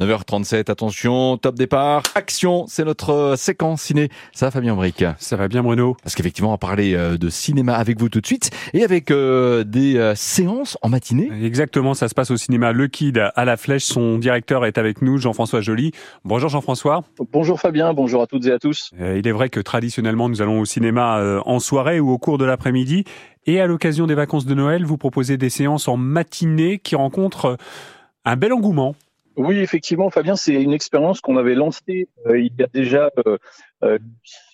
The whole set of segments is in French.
9h37, attention, top départ, action, c'est notre euh, séquence ciné. Ça va Fabien Bric? Ça va bien Bruno Parce qu'effectivement, on va parler euh, de cinéma avec vous tout de suite et avec euh, des séances en matinée. Exactement, ça se passe au cinéma Le Kid à la Flèche. Son directeur est avec nous, Jean-François Joly. Bonjour Jean-François. Bonjour Fabien, bonjour à toutes et à tous. Il est vrai que traditionnellement, nous allons au cinéma en soirée ou au cours de l'après-midi. Et à l'occasion des vacances de Noël, vous proposez des séances en matinée qui rencontrent un bel engouement. Oui, effectivement, Fabien, c'est une expérience qu'on avait lancée euh, il y a déjà euh, euh,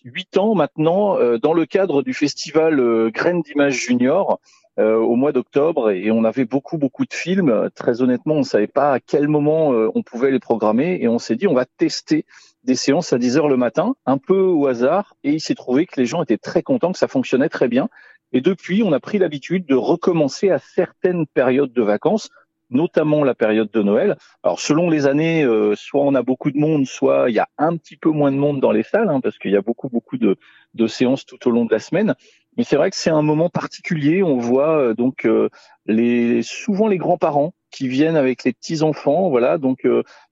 huit ans maintenant dans le cadre du festival Graines d'Images Junior au mois d'octobre et on avait beaucoup beaucoup de films. Très honnêtement, on ne savait pas à quel moment on pouvait les programmer et on s'est dit on va tester des séances à 10 heures le matin, un peu au hasard et il s'est trouvé que les gens étaient très contents, que ça fonctionnait très bien. Et depuis, on a pris l'habitude de recommencer à certaines périodes de vacances notamment la période de Noël. Alors selon les années, euh, soit on a beaucoup de monde, soit il y a un petit peu moins de monde dans les salles, hein, parce qu'il y a beaucoup beaucoup de, de, séances tout au long de la semaine. Mais c'est vrai que c'est un moment particulier. On voit euh, donc euh, les souvent les grands-parents qui viennent avec les petits enfants, voilà. Donc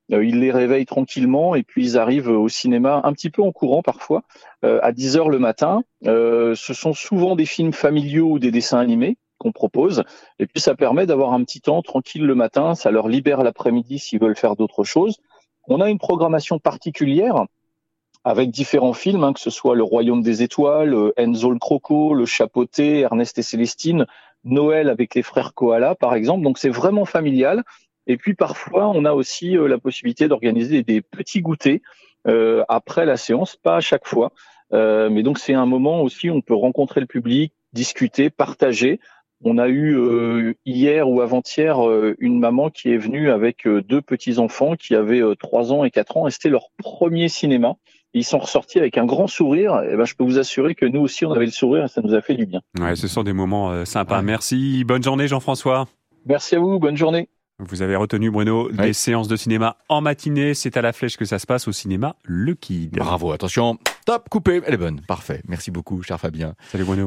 ils les réveillent tranquillement et puis ils arrivent au cinéma un petit peu en courant parfois à 10 heures le matin. ce sont souvent des films familiaux ou des dessins animés qu'on propose. Et puis ça permet d'avoir un petit temps tranquille le matin, ça leur libère l'après-midi s'ils veulent faire d'autres choses. On a une programmation particulière avec différents films, hein, que ce soit Le Royaume des Étoiles, euh, Enzo le Croco, Le Chapeauté, Ernest et Célestine, Noël avec les frères Koala par exemple. Donc c'est vraiment familial. Et puis parfois on a aussi euh, la possibilité d'organiser des, petits goûters euh, après la séance, pas à chaque fois. mais donc c'est un moment aussi où on peut rencontrer le public, discuter, partager. On a eu euh, hier ou avant-hier euh, une maman qui est venue avec euh, deux petits enfants qui avaient trois ans et quatre ans et c'était leur premier cinéma. Ils sont ressortis avec un grand sourire. Et ben, je peux vous assurer que nous aussi on avait le sourire et ça nous a fait du bien. Ouais, ce sont des moments sympas. Merci. Bonne journée Jean-François. Merci à vous. Bonne journée. Vous avez retenu, Bruno, des séances de cinéma en matinée. C'est à la flèche que ça se passe au cinéma Le Kid. Bravo, attention. Top, coupé. Elle est bonne. Parfait. Merci beaucoup, cher Fabien. Salut, Bruno.